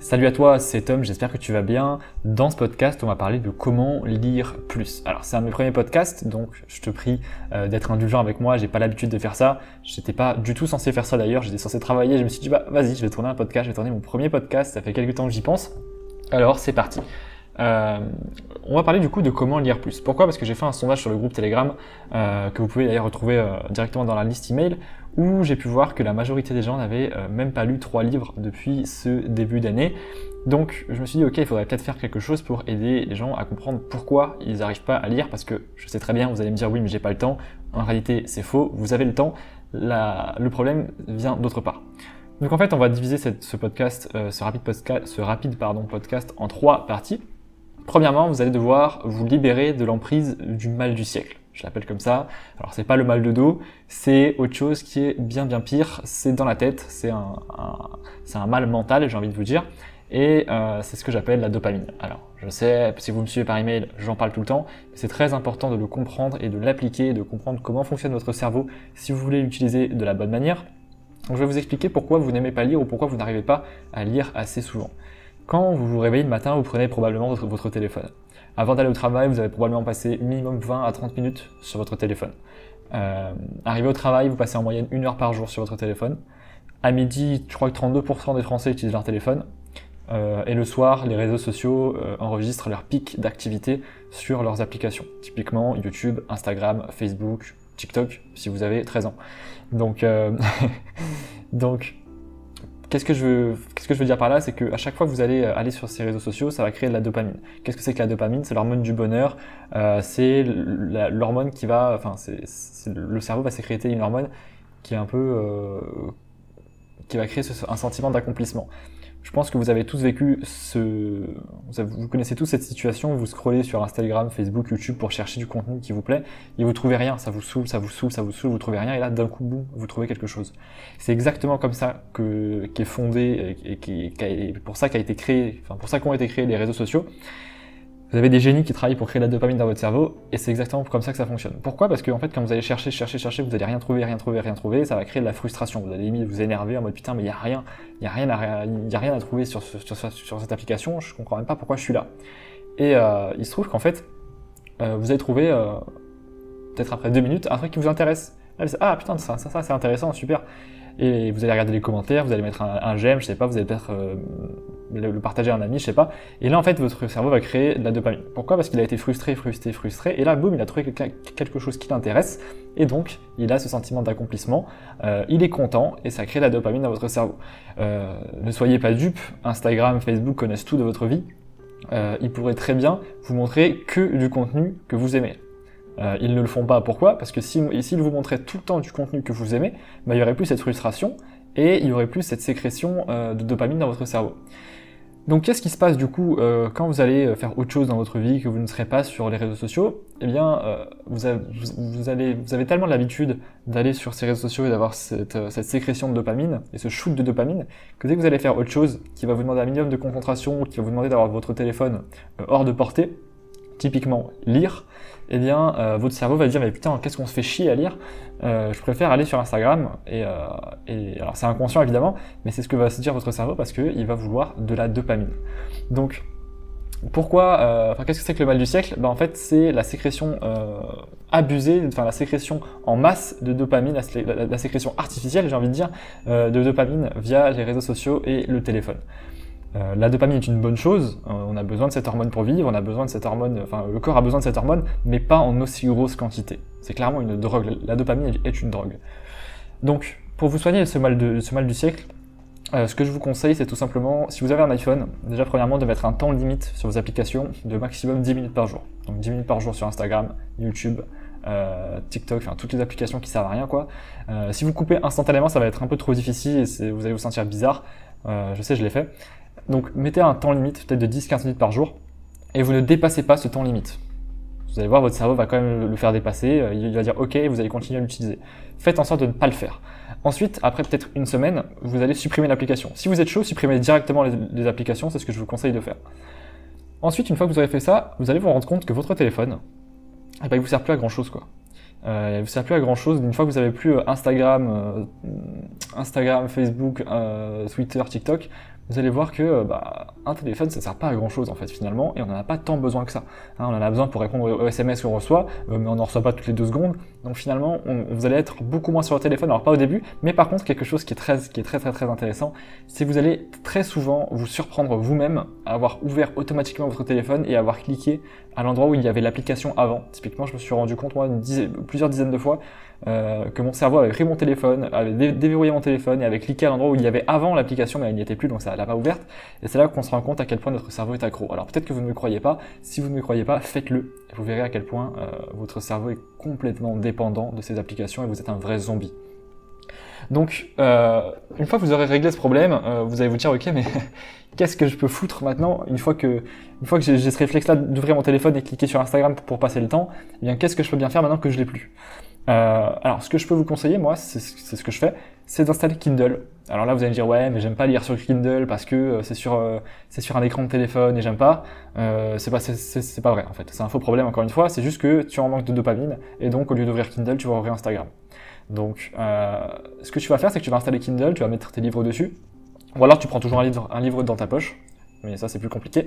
Salut à toi, c'est Tom, j'espère que tu vas bien. Dans ce podcast, on va parler de comment lire plus. Alors c'est un de mes premiers podcasts, donc je te prie euh, d'être indulgent avec moi, j'ai pas l'habitude de faire ça. J'étais pas du tout censé faire ça d'ailleurs, j'étais censé travailler, je me suis dit bah vas-y, je vais tourner un podcast, je vais tourner mon premier podcast, ça fait quelques temps que j'y pense. Alors c'est parti. Euh, on va parler du coup de comment lire plus. Pourquoi? Parce que j'ai fait un sondage sur le groupe Telegram, euh, que vous pouvez d'ailleurs retrouver euh, directement dans la liste email, où j'ai pu voir que la majorité des gens n'avaient même pas lu trois livres depuis ce début d'année. Donc je me suis dit ok, il faudrait peut-être faire quelque chose pour aider les gens à comprendre pourquoi ils n'arrivent pas à lire, parce que je sais très bien, vous allez me dire oui mais j'ai pas le temps. En réalité c'est faux, vous avez le temps. le problème vient d'autre part. Donc en fait on va diviser ce podcast, ce rapide, podcast en trois parties. Premièrement, vous allez devoir vous libérer de l'emprise du mal du siècle. Je l'appelle comme ça. Alors c'est pas le mal de dos, c'est autre chose qui est bien bien pire. C'est dans la tête, c'est un, c'est un mal mental, j'ai envie de vous dire. Et euh, c'est ce que j'appelle la dopamine. Alors, je sais, si vous me suivez par email, j'en parle tout le temps. C'est très important de le comprendre et de l'appliquer, de comprendre comment fonctionne votre cerveau si vous voulez l'utiliser de la bonne manière. Donc, je vais vous expliquer pourquoi vous n'aimez pas lire ou pourquoi vous n'arrivez pas à lire assez souvent. Quand vous vous réveillez le matin, vous prenez probablement votre, téléphone. Avant d'aller au travail, vous avez probablement passé minimum 20 à 30 minutes sur votre téléphone. Euh, arrivé au travail, vous passez en moyenne une heure par jour sur votre téléphone. À midi, je crois que 32% des Français utilisent leur téléphone. Euh, et le soir, les réseaux sociaux euh, enregistrent leur pic d'activité sur leurs applications. Typiquement YouTube, Instagram, Facebook, TikTok, si vous avez 13 ans. Donc, donc Qu'est-ce que je veux, qu'est-ce que je veux dire par là C'est qu'à chaque fois que vous allez euh, aller sur ces réseaux sociaux, ça va créer de la dopamine. Qu'est-ce que c'est que la dopamine? C'est l'hormone du bonheur. Euh, c'est l'hormone qui va, enfin, c'est, le cerveau va sécréter une hormone qui est un peu, euh, qui va créer un sentiment d'accomplissement. Je pense que vous avez tous vécu ce, vous connaissez tous cette situation vous scrollez sur Instagram, Facebook, YouTube pour chercher du contenu qui vous plaît et vous trouvez rien, ça vous saoule, ça vous saoule, ça vous saoule, vous trouvez rien et là d'un coup boum, vous trouvez quelque chose. C'est exactement comme ça que qui est fondé et qui pour ça qu'a été créé, enfin pour ça qu'ont été créés les réseaux sociaux. Vous avez des génies qui travaillent pour créer la dopamine dans votre cerveau, et c'est exactement comme ça que ça fonctionne. Pourquoi? Parce que en fait, quand vous allez chercher, chercher, chercher, vous allez rien trouver, rien trouver, rien trouver, ça va créer de la frustration. Vous allez vous énerver en mode putain, mais il y a rien, il y a rien à, trouver sur, cette application. Je comprends même pas pourquoi je suis là. Et euh, il se trouve qu'en fait, euh, vous allez trouver euh, peut-être après deux minutes un truc qui vous intéresse. ah putain, ça, ça, ça c'est intéressant, super et vous allez regarder les commentaires, vous allez mettre un, j'aime, je sais pas, vous allez peut-être euh, le, partager à un ami, je sais pas. Et là, en fait, votre cerveau va créer de la dopamine. Pourquoi? Parce qu'il a été frustré, frustré, frustré, et là, boum, il a trouvé quelque chose qui l'intéresse, et donc, il a ce sentiment d'accomplissement, euh, il est content, et ça crée de la dopamine dans votre cerveau. Euh, ne soyez pas dupe, Instagram, Facebook connaissent tout de votre vie. ils pourraient très bien vous montrer que du contenu que vous aimez. Euh, ils ne le font pas. Pourquoi? Parce que s'ils vous montraient tout le temps du contenu que vous aimez, bah, il n'y aurait plus cette frustration et il y aurait plus cette sécrétion euh, de dopamine dans votre cerveau. Donc qu'est-ce qui se passe du coup euh, quand vous allez faire autre chose dans votre vie, que vous ne serez pas sur les réseaux sociaux? Eh bien, vous, avez, tellement l'habitude d'aller sur ces réseaux sociaux et d'avoir cette, cette, sécrétion de dopamine et ce shoot de dopamine que dès que vous allez faire autre chose qui va vous demander un minimum de concentration qui va vous demander d'avoir votre téléphone hors de portée, typiquement lire, eh bien, euh, votre cerveau va dire, mais putain, qu'est-ce qu'on se fait chier à lire? Euh, Je préfère aller sur Instagram. Et, euh, et alors, c'est inconscient évidemment, mais c'est ce que va se dire votre cerveau parce qu'il va vouloir de la dopamine. Donc, pourquoi qu'est-ce que c'est que le mal du siècle? Ben, En fait, c'est la sécrétion abusée, enfin la sécrétion en masse de dopamine, la sécrétion artificielle, j'ai envie de dire, de dopamine via les réseaux sociaux et le téléphone. Euh, la dopamine est une bonne chose, euh, on a besoin de cette hormone pour vivre, on a besoin de cette hormone, enfin le corps a besoin de cette hormone, mais pas en aussi grosse quantité. C'est clairement une drogue, la dopamine est une drogue. Donc, pour vous soigner ce mal, de, ce mal du siècle, euh, ce que je vous conseille, c'est tout simplement, si vous avez un iPhone, déjà premièrement de mettre un temps limite sur vos applications de maximum 10 minutes par jour. Donc 10 minutes par jour sur Instagram, YouTube, TikTok, enfin toutes les applications qui servent à rien quoi. si vous coupez instantanément, ça va être un peu trop difficile et vous allez vous sentir bizarre. je sais, je l'ai fait. Donc mettez un temps limite, peut-être de 10-15 minutes par jour, et vous ne dépassez pas ce temps limite. Vous allez voir, votre cerveau va quand même le faire dépasser, euh, il va dire ok, vous allez continuer à l'utiliser. Faites en sorte de ne pas le faire. Ensuite, après peut-être une semaine, vous allez supprimer l'application. Si vous êtes chaud, supprimez directement les, applications, c'est ce que je vous conseille de faire. Ensuite, une fois que vous aurez fait ça, vous allez vous rendre compte que votre téléphone, eh ben, il vous sert plus à grand chose quoi. Euh, vous sert plus à grand chose. Une fois que vous avez plus euh, Instagram, euh, Instagram, Facebook, Twitter, TikTok, vous allez voir que bah, un téléphone, ça sert pas à grand chose en fait finalement, et on n'en a pas tant besoin que ça. Hein, on en a besoin pour répondre aux SMS qu'on reçoit, mais on n'en reçoit pas toutes les deux secondes. Donc finalement, vous allez être beaucoup moins sur le téléphone, alors pas au début, mais par contre quelque chose qui est très, qui est très très très intéressant, c'est que vous allez très souvent vous surprendre vous-même à avoir ouvert automatiquement votre téléphone et avoir cliqué à l'endroit où il y avait l'application avant. Typiquement, je me suis rendu compte moi plusieurs dizaines de fois euh, que mon cerveau avait pris mon téléphone, avait déverrouillé mon téléphone et avait cliqué à l'endroit où il y avait avant l'application, mais elle n'y était plus, donc ça l'a ouverte. Et c'est là qu'on se rend compte à quel point notre cerveau est accro. Alors peut-être que vous ne me croyez pas. Si vous ne me croyez pas, faites-le. Vous verrez à quel point euh, votre cerveau est complètement dépendant de ces applications et vous êtes un vrai zombie. Donc, euh, une fois que vous aurez réglé ce problème, euh, vous allez vous dire, ok, mais qu'est-ce que je peux foutre maintenant une fois que, une fois que j'ai ce réflexe-là d'ouvrir mon téléphone et cliquer sur Instagram pour, passer le temps Eh bien, qu'est-ce que je peux bien faire maintenant que je l'ai plus? Alors, ce que je peux vous conseiller, moi, c'est ce que je fais, c'est d'installer Kindle. Alors là, vous allez me dire, ouais, mais j'aime pas lire sur Kindle parce que c'est sur, c'est sur un écran de téléphone et j'aime pas. c'est pas, c'est pas vrai en fait. C'est un faux problème encore une fois. C'est juste que tu en manques de dopamine et donc au lieu d'ouvrir Kindle, tu vas ouvrir Instagram. Donc, euh, ce que tu vas faire, c'est que tu vas installer Kindle, tu vas mettre tes livres dessus, ou alors tu prends toujours un livre, un livre dans ta poche, mais ça c'est plus compliqué.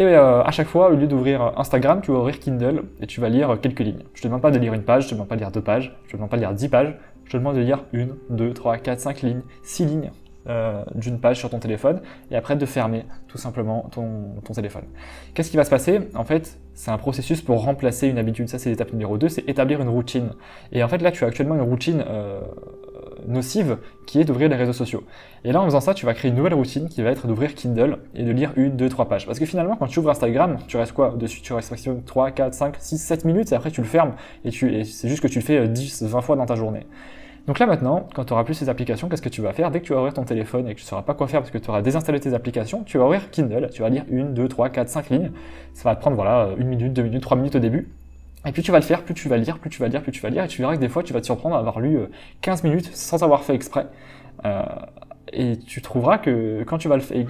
Et euh, à chaque fois, au lieu d'ouvrir Instagram, tu vas ouvrir Kindle et tu vas lire quelques lignes. Je te demande pas de lire une page, je te demande pas de lire deux pages, je te demande pas de lire dix pages, je te demande de lire une, deux, trois, quatre, cinq lignes, six lignes euh, d'une page sur ton téléphone et après de fermer tout simplement ton, ton téléphone. Qu'est-ce qui va se passer? En fait, c'est un processus pour remplacer une habitude. Ça, c'est l'étape numéro 2, c'est établir une routine. Et en fait, là, tu as actuellement une routine euh, nocive qui est d'ouvrir les réseaux sociaux. Et là, en faisant ça, tu vas créer une nouvelle routine qui va être d'ouvrir Kindle et de lire une, deux, trois pages. Parce que finalement, quand tu ouvres Instagram, tu restes quoi? Dessus, tu restes maximum 3, 4, 5, 6, 7 minutes et après tu le fermes et, tu, et c'est juste que tu le fais 10, euh, 20 fois dans ta journée. Donc là maintenant, quand tu auras plus ces applications, qu'est-ce que tu vas faire? Dès que tu vas ouvrir ton téléphone et que tu ne sauras pas quoi faire parce que tu auras désinstallé tes applications, tu vas ouvrir Kindle, tu vas lire une, deux, trois, quatre, cinq lignes. Ça va te prendre voilà une minute, deux minutes, trois minutes au début. Et plus tu vas le faire, plus tu vas lire, plus tu vas lire, plus tu vas lire, et tu verras que des fois tu vas te surprendre à avoir lu 15 euh, minutes sans avoir fait exprès. Euh, et tu trouveras que quand tu vas le faire,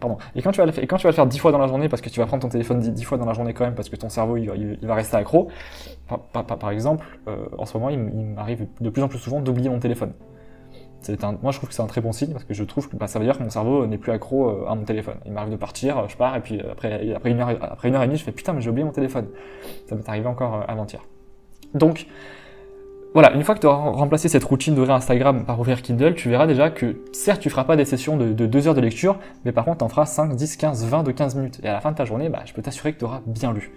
pardon, et quand tu vas le faire, et quand tu vas le faire dix fois dans la journée, parce que tu vas prendre ton téléphone dix, fois dans la journée quand même, parce que ton cerveau il va, rester accro. Par, par, exemple, euh, en ce moment, il, m'arrive de plus en plus souvent d'oublier mon téléphone. Un, moi, je trouve que c'est un très bon signe parce que je trouve que bah, ça veut dire que mon cerveau n'est plus accro euh, à mon téléphone. Il m'arrive de partir, je pars et puis après, après une heure, après une heure et demie, je fais putain, mais j'ai oublié mon téléphone. Ça m'est arrivé encore euh, avant-hier. Donc, voilà, une fois que tu auras remplacé cette routine d'ouvrir Instagram par ouvrir Kindle, tu verras déjà que certes tu feras pas des sessions de, 2 heures de lecture, mais par contre tu en feras 5, 10, 15, 20 de 15 minutes. Et à la fin de ta journée, bah, je peux t'assurer que tu auras bien lu.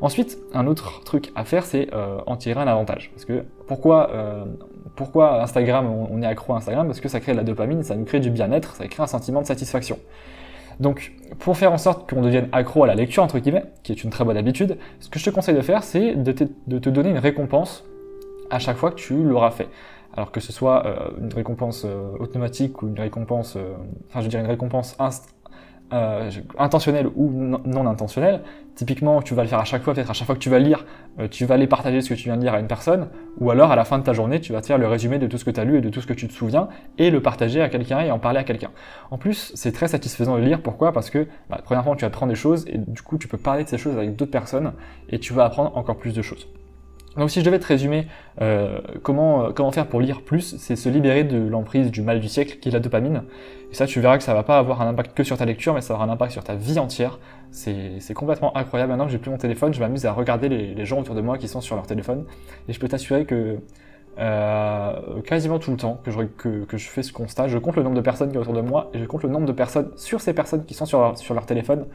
Ensuite, un autre truc à faire, c'est euh, en tirer un avantage. Parce que pourquoi, euh, pourquoi Instagram, on, est accro à Instagram Parce que ça crée de la dopamine, ça nous crée du bien-être, ça crée un sentiment de satisfaction. Donc, pour faire en sorte qu'on devienne accro à la lecture, entre guillemets, qui est une très bonne habitude, ce que je te conseille de faire, c'est de, te donner une récompense à chaque fois que tu l'auras fait. Alors que ce soit euh, une récompense euh, automatique ou une récompense, euh, enfin je dirais une récompense intentionnelle ou non, intentionnelle, typiquement tu vas le faire à chaque fois, peut-être à chaque fois que tu vas lire, tu vas aller partager ce que tu viens de lire à une personne, ou alors à la fin de ta journée, tu vas te faire le résumé de tout ce que tu as lu et de tout ce que tu te souviens, et le partager à quelqu'un et en parler à quelqu'un. En plus, c'est très satisfaisant de lire, pourquoi? Parce que, bah, premièrement, tu apprends des choses, et du coup, tu peux parler de ces choses avec d'autres personnes, et tu vas apprendre encore plus de choses. Donc si je devais te résumer euh, comment, euh, comment faire pour lire plus, c'est se libérer de l'emprise du mal du siècle qui est la dopamine. Et ça tu verras que ça va pas avoir un impact que sur ta lecture, mais ça aura un impact sur ta vie entière. C'est complètement incroyable. Maintenant que j'ai plus mon téléphone, je m'amuse à regarder les, gens autour de moi qui sont sur leur téléphone. Et je peux t'assurer que euh, quasiment tout le temps que je, que, que, je fais ce constat, je compte le nombre de personnes qui sont autour de moi et je compte le nombre de personnes sur ces personnes qui sont sur leur, sur leur téléphone.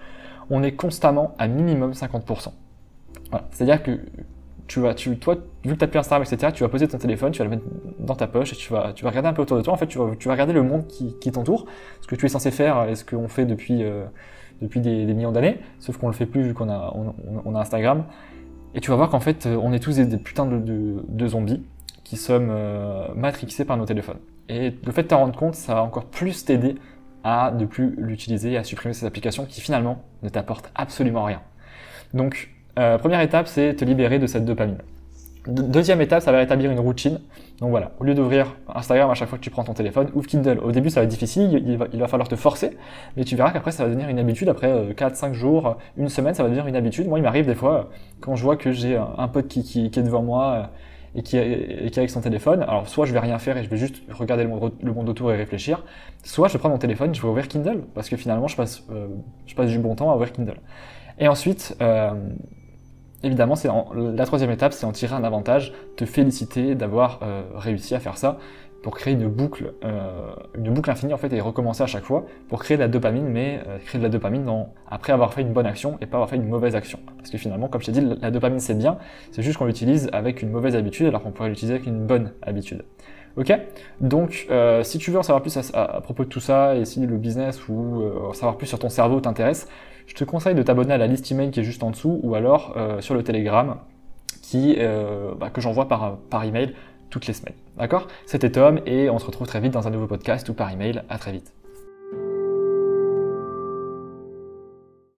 On est constamment à minimum 50%. Voilà. C'est-à-dire que tu vas, tu, toi, vu que tu as plus Instagram, etc., tu vas poser ton téléphone, tu vas le mettre dans ta poche et tu vas, tu vas regarder un peu autour de toi. En fait, tu vas, tu vas regarder le monde qui, t'entoure, ce que tu es censé faire et ce qu'on fait depuis, euh, depuis des, millions d'années, sauf qu'on le fait plus vu qu'on a, on, a Instagram. Et tu vas voir qu'en fait, on est tous des, putains de, zombies qui sommes euh, matrixés par nos téléphones. Et le fait de t'en rendre compte, ça va encore plus t'aider à ne plus l'utiliser à supprimer ces applications qui finalement ne t'apportent absolument rien. Donc, euh, première étape, c'est te libérer de cette dopamine. deuxième étape, ça va établir une routine. Donc voilà, au lieu d'ouvrir Instagram à chaque fois que tu prends ton téléphone, ouvre Kindle. Au début, ça va être difficile, il va, falloir te forcer, mais tu verras qu'après, ça va devenir une habitude. Après 4, euh, 5 jours, une semaine, ça va devenir une habitude. Moi, il m'arrive des fois, quand je vois que j'ai un pote qui, est devant moi et qui, est, qui avec son téléphone, alors soit je vais rien faire et je vais juste regarder le monde, autour et réfléchir, soit je prendre mon téléphone, je vais ouvrir Kindle, parce que finalement je passe, euh, du bon temps à ouvrir Kindle. Et ensuite, euh, évidemment, c'est la troisième étape, c'est en tirer un avantage, te féliciter d'avoir euh, réussi à faire ça pour créer une boucle, euh, une boucle infinie en fait et recommencer à chaque fois pour créer de la dopamine, mais euh, créer de la dopamine après avoir fait une bonne action et pas avoir fait une mauvaise action. Parce que finalement, comme je t'ai dit, la dopamine c'est bien, c'est juste qu'on l'utilise avec une mauvaise habitude alors qu'on pourrait l'utiliser avec une bonne habitude. Ok Donc, euh, si tu veux en savoir plus à, propos de tout ça et si le business ou en savoir plus sur ton cerveau t'intéresse, je te conseille de t'abonner à la liste email qui est juste en dessous ou alors sur le Telegram qui, bah, que j'envoie par, par email toutes les semaines. D'accord? C'était Tom et on se retrouve très vite dans un nouveau podcast ou par email. À très vite.